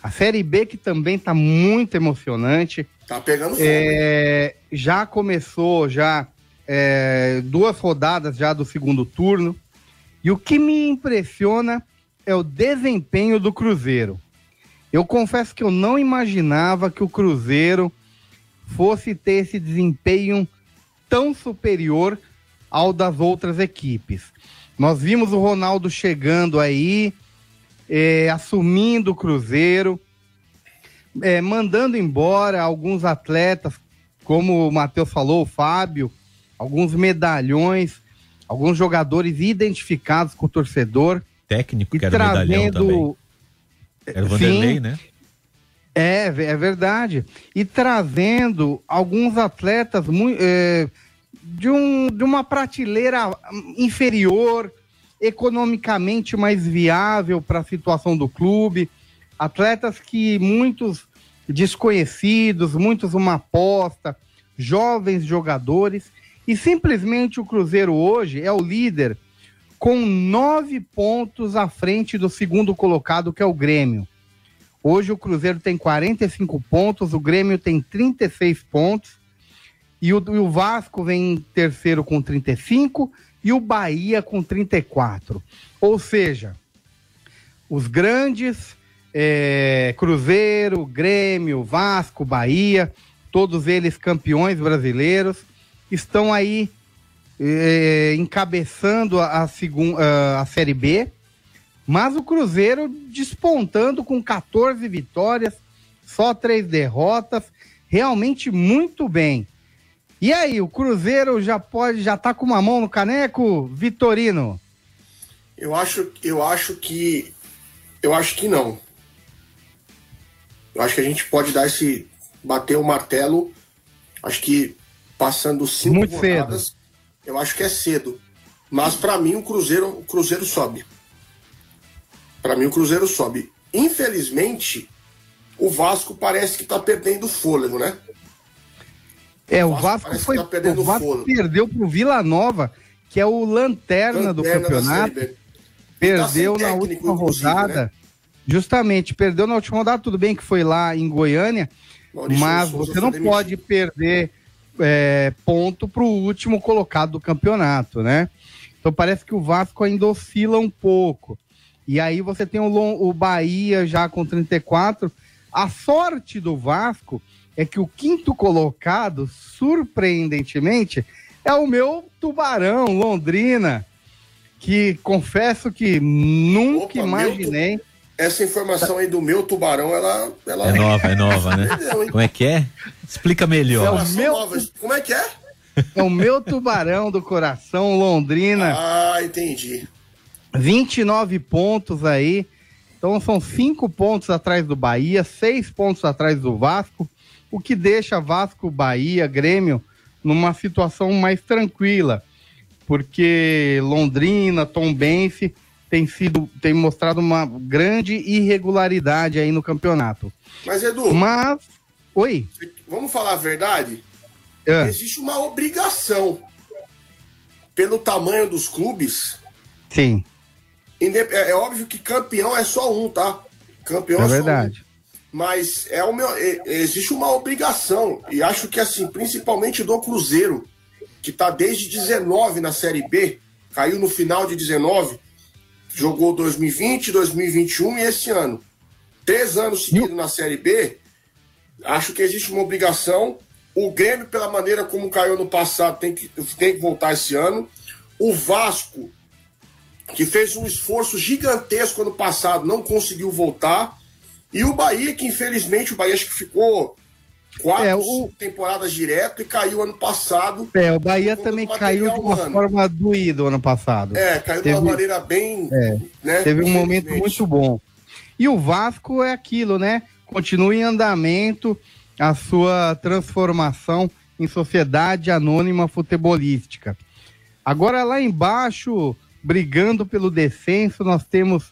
A Série B que também está muito emocionante. Tá pegando fogo. É, já começou já é, duas rodadas já do segundo turno. E o que me impressiona é o desempenho do Cruzeiro. Eu confesso que eu não imaginava que o Cruzeiro fosse ter esse desempenho tão superior ao das outras equipes. Nós vimos o Ronaldo chegando aí, é, assumindo o Cruzeiro, é, mandando embora alguns atletas, como o Matheus falou, o Fábio, alguns medalhões, alguns jogadores identificados com o torcedor Técnico, e que era medalhão também. trazendo. Era o Vanderlei, Sim, né? É, é verdade. E trazendo alguns atletas é, de, um, de uma prateleira inferior, economicamente mais viável para a situação do clube. Atletas que muitos desconhecidos, muitos uma aposta, jovens jogadores. E simplesmente o Cruzeiro hoje é o líder com nove pontos à frente do segundo colocado, que é o Grêmio. Hoje o Cruzeiro tem 45 pontos, o Grêmio tem 36 pontos, e o, e o Vasco vem em terceiro com 35 e o Bahia com 34. Ou seja, os grandes, é, Cruzeiro, Grêmio, Vasco, Bahia, todos eles campeões brasileiros, estão aí é, encabeçando a, a, segun- a- Série B. Mas o Cruzeiro despontando com 14 vitórias, só três derrotas, realmente muito bem. E aí, o Cruzeiro já pode, já tá com uma mão no caneco, Vitorino? Eu acho, eu acho que. Eu acho que não. Eu acho que a gente pode dar esse. bater o martelo. Acho que passando cinco Muito rodadas, eu acho que é cedo. Mas para mim o Cruzeiro, o Cruzeiro sobe. Para mim o Cruzeiro sobe. Infelizmente, o Vasco parece que tá perdendo fôlego, né? É, o Vasco Vasco foi, tá perdendo o Vasco fôlego. perdeu pro Vila Nova, que é o lanterna, do Lanterna da campeonato. B. Perdeu Tá na última inclusive, rodada. né? Justamente, perdeu na última rodada, tudo bem que foi lá em Goiânia, Maurício mas Souza você não pode perder é, ponto para o último colocado do campeonato, né? Então parece que o Vasco ainda oscila um pouco. E aí você tem o, o Bahia já com 34. A sorte do Vasco é que o quinto colocado, surpreendentemente, é o meu tubarão, Londrina, que confesso que nunca Opa, imaginei. Essa informação aí do meu tubarão, ela. ela É nova, é nova, né? Como é que é? Explica melhor. Informação meu- nova. Como é que é? É o meu tubarão do coração, Londrina. Ah, entendi. 29 pontos aí. Então são cinco pontos atrás do Bahia, seis pontos atrás do Vasco, o que deixa Vasco, Bahia, Grêmio numa situação mais tranquila, porque Londrina, Tombense tem sido, tem mostrado uma grande irregularidade aí no campeonato. Mas, Edu, Mas, oi, vamos falar a verdade? Ah, Existe uma obrigação pelo tamanho dos clubes. sim, É, é óbvio que campeão é só um, tá? Campeão é só um. verdade. Mas é o meu, é- existe uma obrigação. E acho que, assim, principalmente do Cruzeiro, que está desde 19 na Série B, caiu no final de 19, jogou 2020, 2021 e esse ano. Três anos seguidos na Série B, acho que existe uma obrigação. O Grêmio, pela maneira como caiu no passado, tem que, tem que voltar esse ano. O Vasco, que fez um esforço gigantesco ano passado, não conseguiu voltar. E o Bahia, que infelizmente o Bahia acho que ficou quatro é, o... temporadas direto e caiu ano passado. É, o Bahia também caiu de uma humano. forma doída ano passado. É, caiu teve, de uma maneira bem. É, né, teve um momento muito bom. E o Vasco é aquilo, né? Continua em andamento a sua transformação em sociedade anônima futebolística. Agora lá embaixo, brigando pelo descenso, nós temos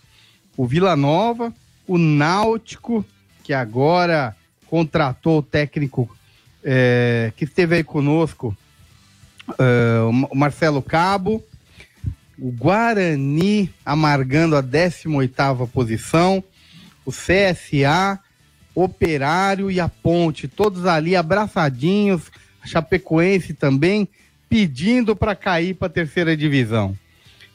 o Vila Nova, o Náutico, que agora contratou o técnico é, que esteve aí conosco, é, o Marcelo Cabo, o Guarani amargando a 18ª posição, o CSA, Operário e a Ponte, todos ali abraçadinhos, Chapecoense também pedindo para cair para a terceira divisão.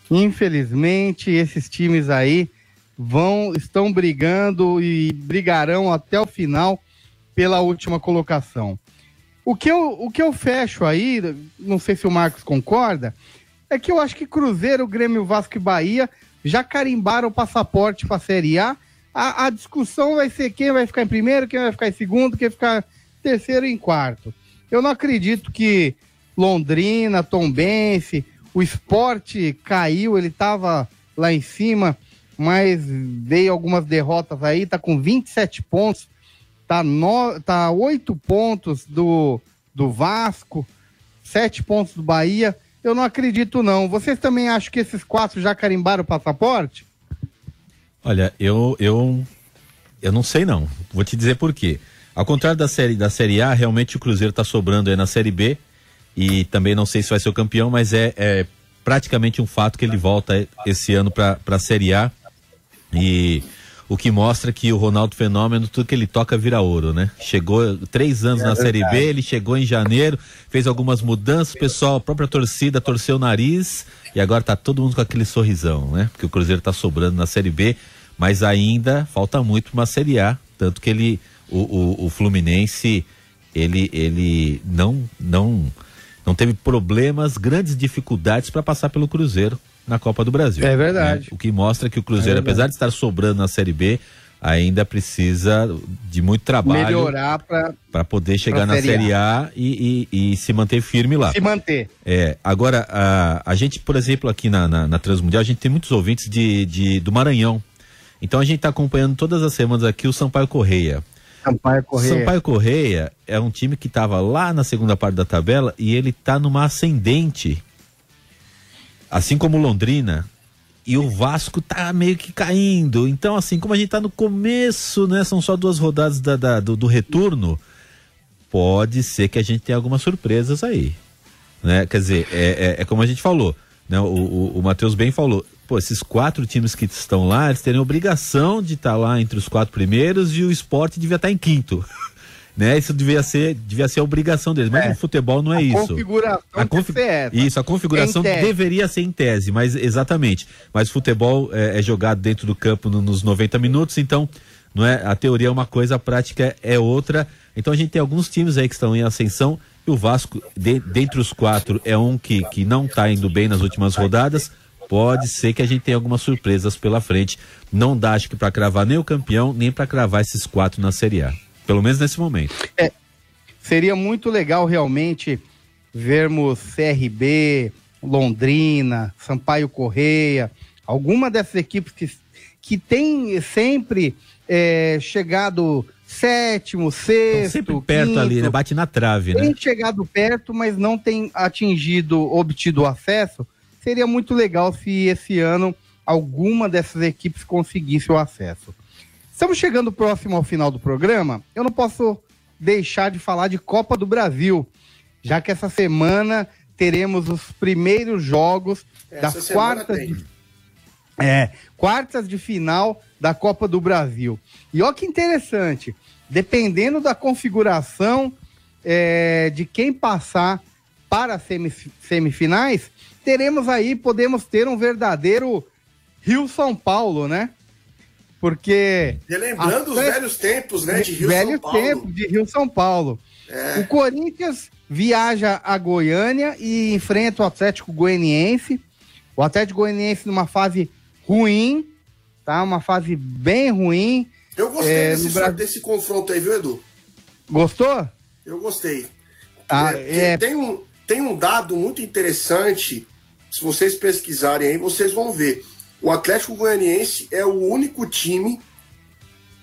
Infelizmente, esses times aí vão estão brigando e brigarão até o final pela última colocação. O que eu, o que eu fecho aí, não sei se o Marcos concorda, é que eu acho que Cruzeiro, Grêmio, Vasco e Bahia já carimbaram o passaporte para a Série A. a. A discussão vai ser quem vai ficar em primeiro, quem vai ficar em segundo, quem vai ficar em terceiro e em quarto. Eu não acredito que Londrina, Tombense, o esporte caiu, ele estava lá em cima, mas veio algumas derrotas aí, tá com 27 pontos, tá, no, tá 8 pontos do, do Vasco, 7 pontos do Bahia. Eu não acredito, não. Vocês também acham que esses quatro já carimbaram o passaporte? Olha, eu, eu, eu não sei não. Vou te dizer por quê. Ao contrário da série, da série A, realmente o Cruzeiro está sobrando aí na série B. E também não sei se vai ser o campeão, mas é, é praticamente um fato que ele volta esse ano para a Série A. E o que mostra que o Ronaldo Fenômeno, tudo que ele toca vira ouro, né? Chegou três anos é na. Série B, ele chegou em janeiro, fez algumas mudanças, o pessoal, a própria torcida torceu o nariz e agora tá todo mundo com aquele sorrisão, né? Porque o Cruzeiro tá sobrando na Série B, mas ainda falta muito uma Série A, tanto que ele, o, o, o Fluminense, ele, ele não, não, não teve problemas, grandes dificuldades para passar pelo Cruzeiro na Copa do Brasil. É verdade. Né? O que mostra que o Cruzeiro, é apesar de estar sobrando na Série B, ainda precisa de muito trabalho melhorar para poder chegar na Série A, e, e, e, se manter firme lá. Se manter. É, agora, a, a gente, por exemplo, aqui na, na, na Transmundial, a gente tem muitos ouvintes de, de, do Maranhão. Então a gente está acompanhando todas as semanas aqui o Sampaio Correia. Sampaio Correia. Sampaio Correia é um time que estava lá na segunda parte da tabela e ele está numa ascendente assim como Londrina, e o Vasco tá meio que caindo. Então, assim, como a gente tá no começo, né? São só duas rodadas da, da do, do, retorno, pode ser que a gente tenha algumas surpresas aí. Né? Quer dizer, é, é, é como a gente falou, né? O, o, o Matheus bem falou. Pô, esses quatro times que estão lá, eles teriam obrigação de estar tá lá entre os quatro primeiros e o esporte devia estar tá em quinto. né? Isso devia ser, devia ser a obrigação deles, mas é. no futebol não é a isso. Configuração a config... Isso, a configuração deveria ser em tese, mas exatamente. Mas futebol é, é jogado dentro do campo no, nos 90 minutos, então não é? A teoria é uma coisa, a prática é outra. Então a gente tem alguns times aí que estão em ascensão e o Vasco, de, dentre os quatro, é um que, que não está indo bem nas últimas rodadas. Pode ser que a gente tenha algumas surpresas pela frente. Não dá, acho que, para cravar nem o campeão, nem para cravar esses quatro na Série A. Pelo menos nesse momento. É, seria muito legal realmente vermos CRB, Londrina, Sampaio Correia, alguma dessas equipes que, que tem sempre é, chegado sétimo, sexto. sempre perto quinto, ali, né? Bate na trave, tem né? Tem chegado perto, mas não tem atingido, obtido acesso. Seria muito legal se esse ano alguma dessas equipes conseguisse o acesso. Estamos chegando próximo ao final do programa. Eu não posso deixar de falar de Copa do Brasil, já que essa semana teremos os primeiros jogos essa das quartas de, é, quartas de final da Copa do Brasil. E olha que interessante, dependendo da configuração é, de quem passar para as semifinais, teremos aí, podemos ter um verdadeiro Rio-São Paulo, né? Porque. Relembrando os velhos tempos, né? De Rio São Paulo. Tempos de Rio-São Paulo. É. O Corinthians viaja a Goiânia e enfrenta o Atlético Goianiense. O Atlético Goianiense numa fase ruim, tá? Uma fase bem ruim. Eu gostei é, desse, Brasil... desse confronto aí, viu, Edu? Gostou? Eu gostei. Ah, é, é... Tem, um, tem um dado muito interessante. Se vocês pesquisarem aí, vocês vão ver. O Atlético Goianiense é o único time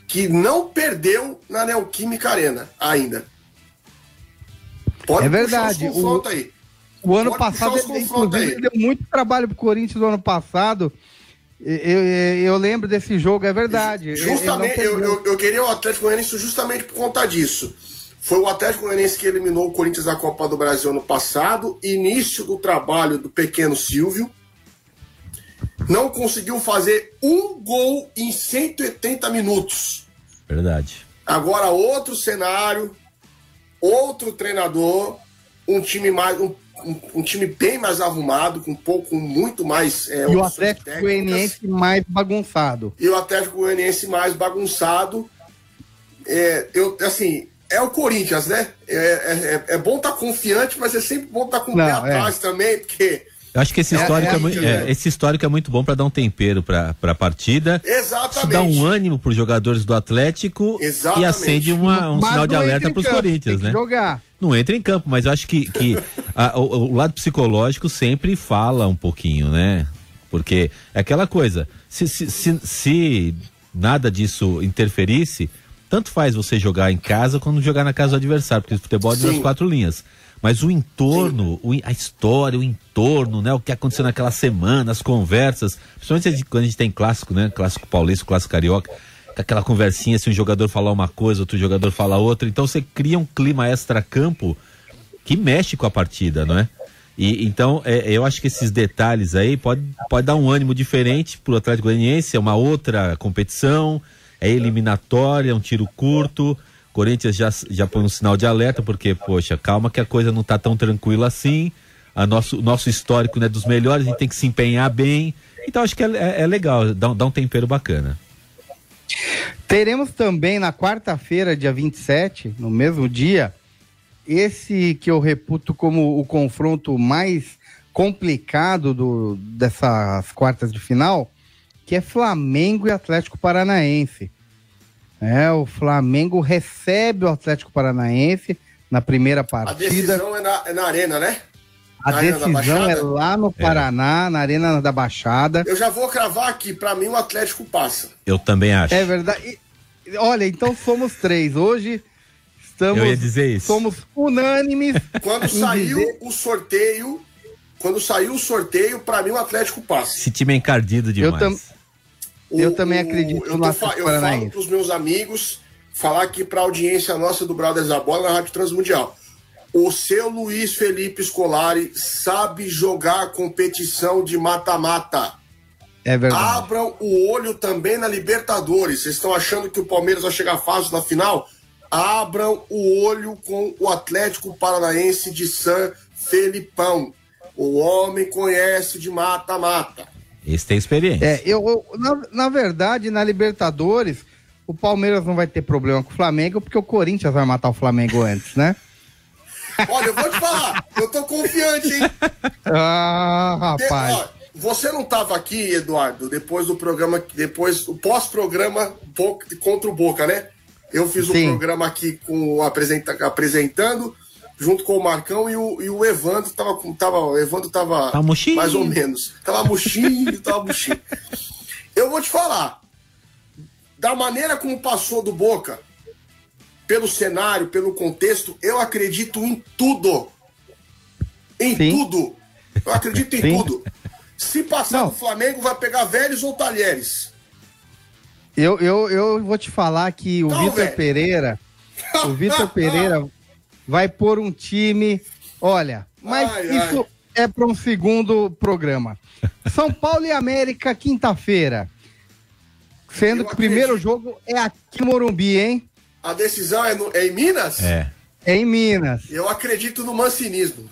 que não perdeu na Neoquímica Arena ainda. Pode é verdade. O, aí. o ano Pode passado, inclusive, deu muito trabalho pro Corinthians no ano passado. Eu, eu, eu, lembro desse jogo, é verdade. Justamente, eu, eu, eu, queria o Atlético Goianiense justamente por conta disso. Foi o Atlético Goianiense que eliminou o Corinthians da Copa do Brasil ano passado, início do trabalho do pequeno Silvio. Não conseguiu fazer um gol em 180 minutos. Verdade. Agora outro cenário, outro treinador, um time mais um, um, um time bem mais arrumado, com um pouco muito mais é, e o Atlético Goianiense mais bagunçado. E o Atlético Goianiense mais bagunçado. É, eu assim, é o Corinthians, né? É, é, é bom estar tá confiante, mas é sempre bom estar tá com o pé é. atrás também, porque eu acho que esse é, histórico é, é, é, é, esse histórico é muito bom para dar um tempero para a partida. Exatamente. Dá um ânimo para os jogadores do Atlético Exatamente. e acende uma, um sinal de alerta para os Corinthians, né? Jogar. Não entra em campo, mas eu acho que, que a, o, o, lado psicológico sempre fala um pouquinho, né? Porque é aquela coisa, se, se, se, se nada disso interferisse, tanto faz você jogar em casa quanto jogar na casa do adversário, porque o futebol é das quatro linhas. Mas o entorno, o, a história, o entorno, né? O que aconteceu naquela semana, as conversas, principalmente quando a gente tem clássico, né? Clássico paulista, clássico carioca, aquela conversinha, se um jogador falar uma coisa, outro jogador falar outra, então você cria um clima extra-campo que mexe com a partida, não é? E, então, é, eu acho que esses detalhes aí pode, pode dar um ânimo diferente para o Atlético Goianiense, é uma outra competição, é eliminatória, é um tiro curto. Corinthians já, já põe um sinal de alerta, porque, poxa, calma que a coisa não está tão tranquila assim. A nosso, nosso histórico né, dos melhores, a gente tem que se empenhar bem. Então acho que é, é, é legal, dá, dá um tempero bacana. Teremos também na quarta-feira, dia 27, no mesmo dia, esse que eu reputo como o confronto mais complicado do, dessas quartas de final, que é Flamengo e Atlético Paranaense. É, o Flamengo recebe o Atlético Paranaense na primeira partida. A decisão é na, é na arena, né? A na decisão é lá no é. Paraná, é. na Arena da Baixada. Eu já vou cravar aqui, para mim o Atlético passa. Eu também acho. É verdade. E, olha, então somos três. Hoje estamos. Eu ia dizer isso. Somos unânimes. Quando saiu dizer... o sorteio, quando saiu o sorteio, para mim o Atlético passa. Esse time é encardido demais. Eu, tam... O, eu também acredito eu, no Atlético Eu falo para os meus amigos, falar aqui para a audiência nossa do Brothers da Bola na Rádio Transmundial. O seu Luiz Felipe Scolari sabe jogar competição de mata-mata. É verdade. Abram o olho também na Libertadores. Vocês estão achando que o Palmeiras vai chegar fácil na final? Abram o olho com o Atlético Paranaense de San Felipão. O homem conhece de mata-mata. Esse tem experiência. É, eu, eu na, na, verdade, na Libertadores, o Palmeiras não vai ter problema com o Flamengo, porque o Corinthians vai matar o Flamengo antes, né? Olha, eu vou te falar, eu tô confiante, hein? Ah, rapaz. De, ó, você não tava aqui, Eduardo, depois do programa, depois o pós-programa contra o Boca, né? Eu fiz o um programa aqui com apresenta, apresentando junto com o Marcão e o, e o Evandro tava, tava, o Evandro tava tá mais ou menos. Tava murchinho, tava murchinho. Eu vou te falar, da maneira como passou do Boca, pelo cenário, pelo contexto, eu acredito em tudo. Em Sim. tudo. Eu acredito em Sim. tudo. Se passar do Flamengo, vai pegar velhos ou talheres. Eu, eu, eu vou te falar que o Vitor Pereira. O Vitor Pereira vai pôr um time. Olha, mas ai, isso ai. é para um segundo programa. São Paulo e América, quinta-feira. Sendo Eu que o primeiro jogo é aqui no Morumbi, hein? A decisão é, no, é em Minas? É. É em Minas. Eu acredito no mancinismo.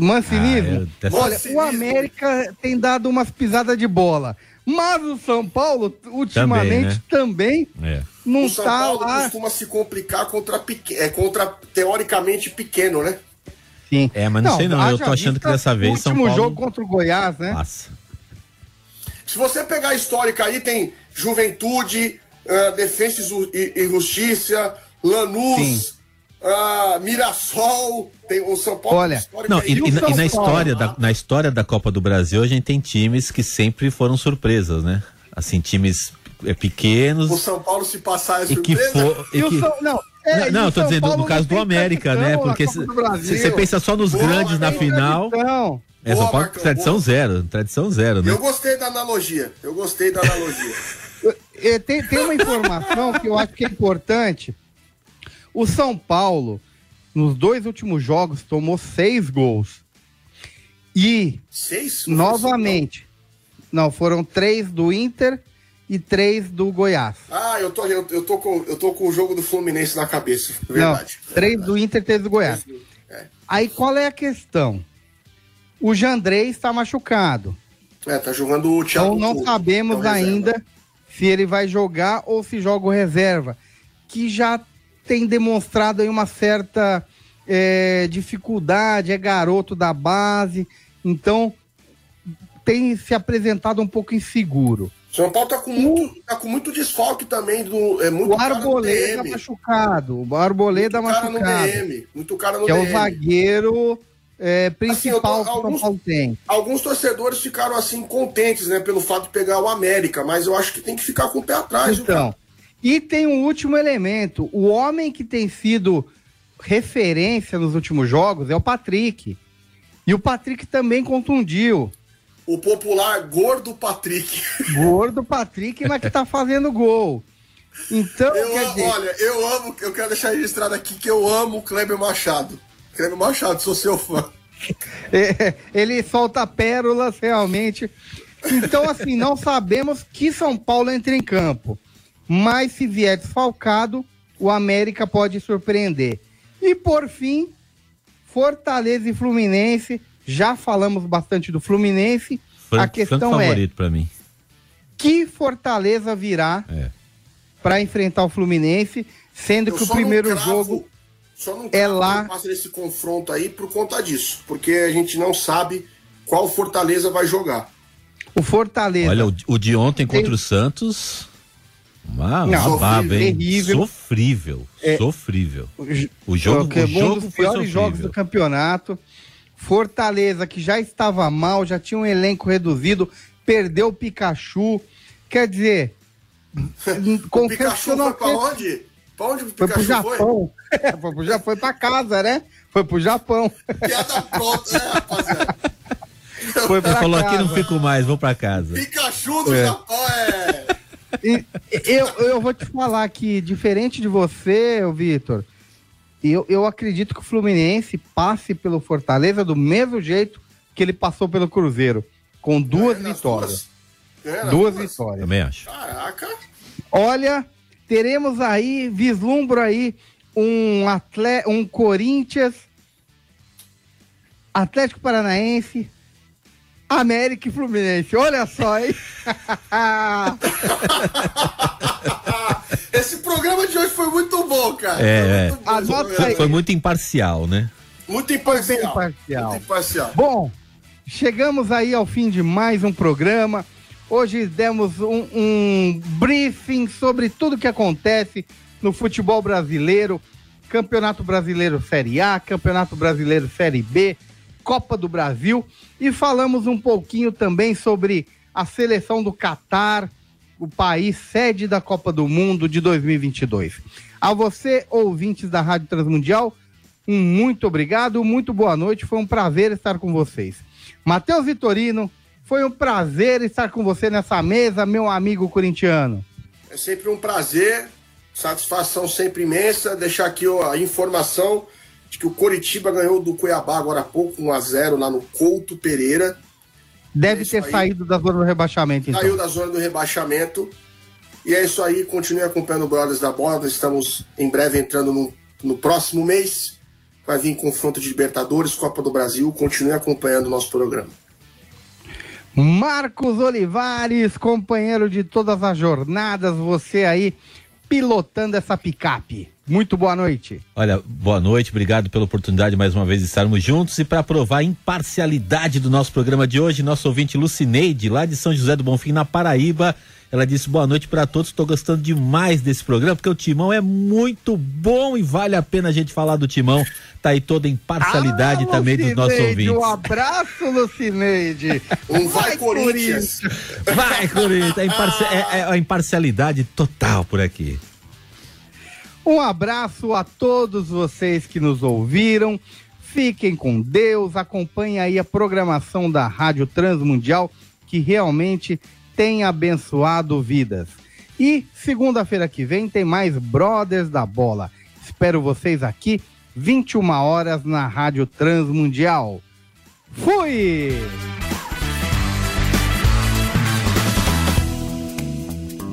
Mancinismo? Ah, eu- Olha, Mancinismo. o América tem dado umas pisadas de bola. Mas o São Paulo, ultimamente, também, É. não o São tá Paulo lá. costuma se complicar contra, é, contra teoricamente pequeno, né? Sim. É, mas não sei não, eu tô achando que dessa vez O São último Paulo- jogo contra o Goiás, né? Passa. Se você pegar a histórica aí, tem Juventude, ah, Defensa e Ju- e, e Justiça, Lanús, ah, Mirassol, tem o São Paulo. Olha, Não, aí. e, e na, São e na Paulo? história da, na história da Copa do Brasil, a gente tem times que sempre foram surpresas, né? Assim, times é, pequenos O São Paulo se passar é e que surpresa. for. E e que- São- não, é, não, eu tô São dizendo Paulo no caso do América, né? Porque você pensa só nos Boa, grandes na tem final. Tradição. É, São Boa, Paulo, Marcão, tradição boa. zero, tradição zero, né? Eu gostei da analogia. Eu gostei da analogia. É, Tem, tem uma informação que eu acho que é importante. O São Paulo, nos dois últimos jogos, tomou seis gols. E, Seis? novamente, não, foram três do Inter e três do Goiás. Ah, eu tô, eu, eu tô, com, eu tô com o jogo do Fluminense na cabeça. Verdade. Não, três do Inter e três do Goiás. É. Aí qual é a questão? O Jandrei está machucado. É, tá jogando o Thiago. Então não Couto, sabemos que é o reserva. ainda se ele vai jogar ou se joga o reserva, que já tem demonstrado aí uma certa é, dificuldade, é garoto da base, então tem se apresentado um pouco inseguro. São Paulo tá com muito, tá com muito desfalque também do. É muito O Arboleda DM. machucado, o Arboleda muito cara no machucado, DM. Muito cara no que é o DM. zagueiro é, principal Assim, tô- que o São Paulo tem. Alguns torcedores ficaram assim contentes, né, pelo fato de pegar o América, mas eu acho que tem que ficar com o pé atrás. Então, e tem um último elemento. O homem que tem sido referência nos últimos jogos é o Patrick. E o Patrick também contundiu. O popular gordo Patrick. Gordo Patrick, mas que tá fazendo gol. Então, Eu, quer dizer, olha, eu amo, eu quero deixar registrado aqui que eu amo o Kleber Machado. Kleber Machado, sou seu fã. é, ele solta pérolas realmente. Então, assim, não sabemos que São Paulo entra em campo. Mas se vier desfalcado, o América pode surpreender. E por fim, Fortaleza e Fluminense. Já falamos bastante do Fluminense. Fran- a questão é favorito pra mim. que Fortaleza virá É. para enfrentar o Fluminense, sendo Eu que o primeiro cravo- jogo só não é lá- passa nesse confronto aí por conta disso, porque a gente não sabe qual Fortaleza vai jogar. o Fortaleza Olha, o, o de ontem Tem- contra o Santos. Uma, Não, uma baba, hein? terrível. Sofrível. É. Sofrível. o jogo, que é o um jogo dos foi piores jogos sofrível. do campeonato. Fortaleza, que já estava mal, já tinha um elenco reduzido, perdeu o Pikachu. Quer dizer, O Pikachu não foi pra onde? Pra onde o Foi pro Pikachu foi? Japão. É, foi pro Japão, foi pra casa, né? Foi pro Japão. Piada pronta, né, rapaziada? Foi Ele pra falou aqui casa. não fico mais, vou pra casa. Pikachu do É. Japão é. E eu, eu vou te falar que, diferente de você, Vitor, eu, eu acredito que o Fluminense passe pelo Fortaleza do mesmo jeito que ele passou pelo Cruzeiro, com duas nas vitórias. Ganha nas Duas vitórias. Também acho. Caraca. Olha, teremos aí, vislumbro aí, um, atle um Corinthians, Atlético Paranaense, América e Fluminense. Olha só, hein? Esse programa de hoje foi muito bom, cara. É, Foi muito bom, aí. Foi muito imparcial, né? Muito imparcial. bem imparcial. Muito imparcial. Bom, chegamos aí ao fim de mais um programa. Hoje demos um, um briefing sobre tudo que acontece no futebol brasileiro. Campeonato Brasileiro Série A, Campeonato Brasileiro Série B, Copa do Brasil. E falamos um pouquinho também sobre a seleção do Catar, o país sede da Copa do Mundo de 2022. A você, ouvintes da Rádio Transmundial, um muito obrigado, muito boa noite. Foi um prazer estar com vocês. Matheus Vitorino, foi um prazer estar com você nessa mesa, meu amigo corintiano. É sempre um prazer, satisfação sempre imensa. Deixar aqui a informação de que o Coritiba ganhou do Cuiabá agora há pouco, 1x0 lá no Couto Pereira. Deve É ter aí. saído da zona do rebaixamento, então. Saiu da zona do rebaixamento. E é isso aí, continue acompanhando o Brothers da Bola. Nós estamos em breve entrando no, no próximo mês. vai vir confronto de Libertadores, Copa do Brasil. Continue acompanhando o nosso programa. Marcos Olivares, companheiro de todas as jornadas, você aí pilotando essa picape. Muito boa noite. Olha, boa noite, obrigado pela oportunidade mais uma vez de estarmos juntos e para provar a imparcialidade do nosso programa de hoje, nosso ouvinte Lucineide, lá de São José do Bonfim, na Paraíba, ela disse boa noite para todos. Estou gostando demais desse programa porque o Timão é muito bom e vale a pena a gente falar do Timão. Tá aí toda a imparcialidade ah, também dos nossos ouvintes. Um abraço, Lucineide. Um vai, vai Corinthians. Vai Corinthians. A, imparci é, é a imparcialidade total por aqui. Um abraço a todos vocês que nos ouviram. Fiquem com Deus. Acompanhe aí a programação da Rádio Transmundial que realmente tem abençoado vidas. E segunda-feira que vem tem mais Brothers da Bola. Espero vocês aqui, 21 horas na Rádio Transmundial. Fui!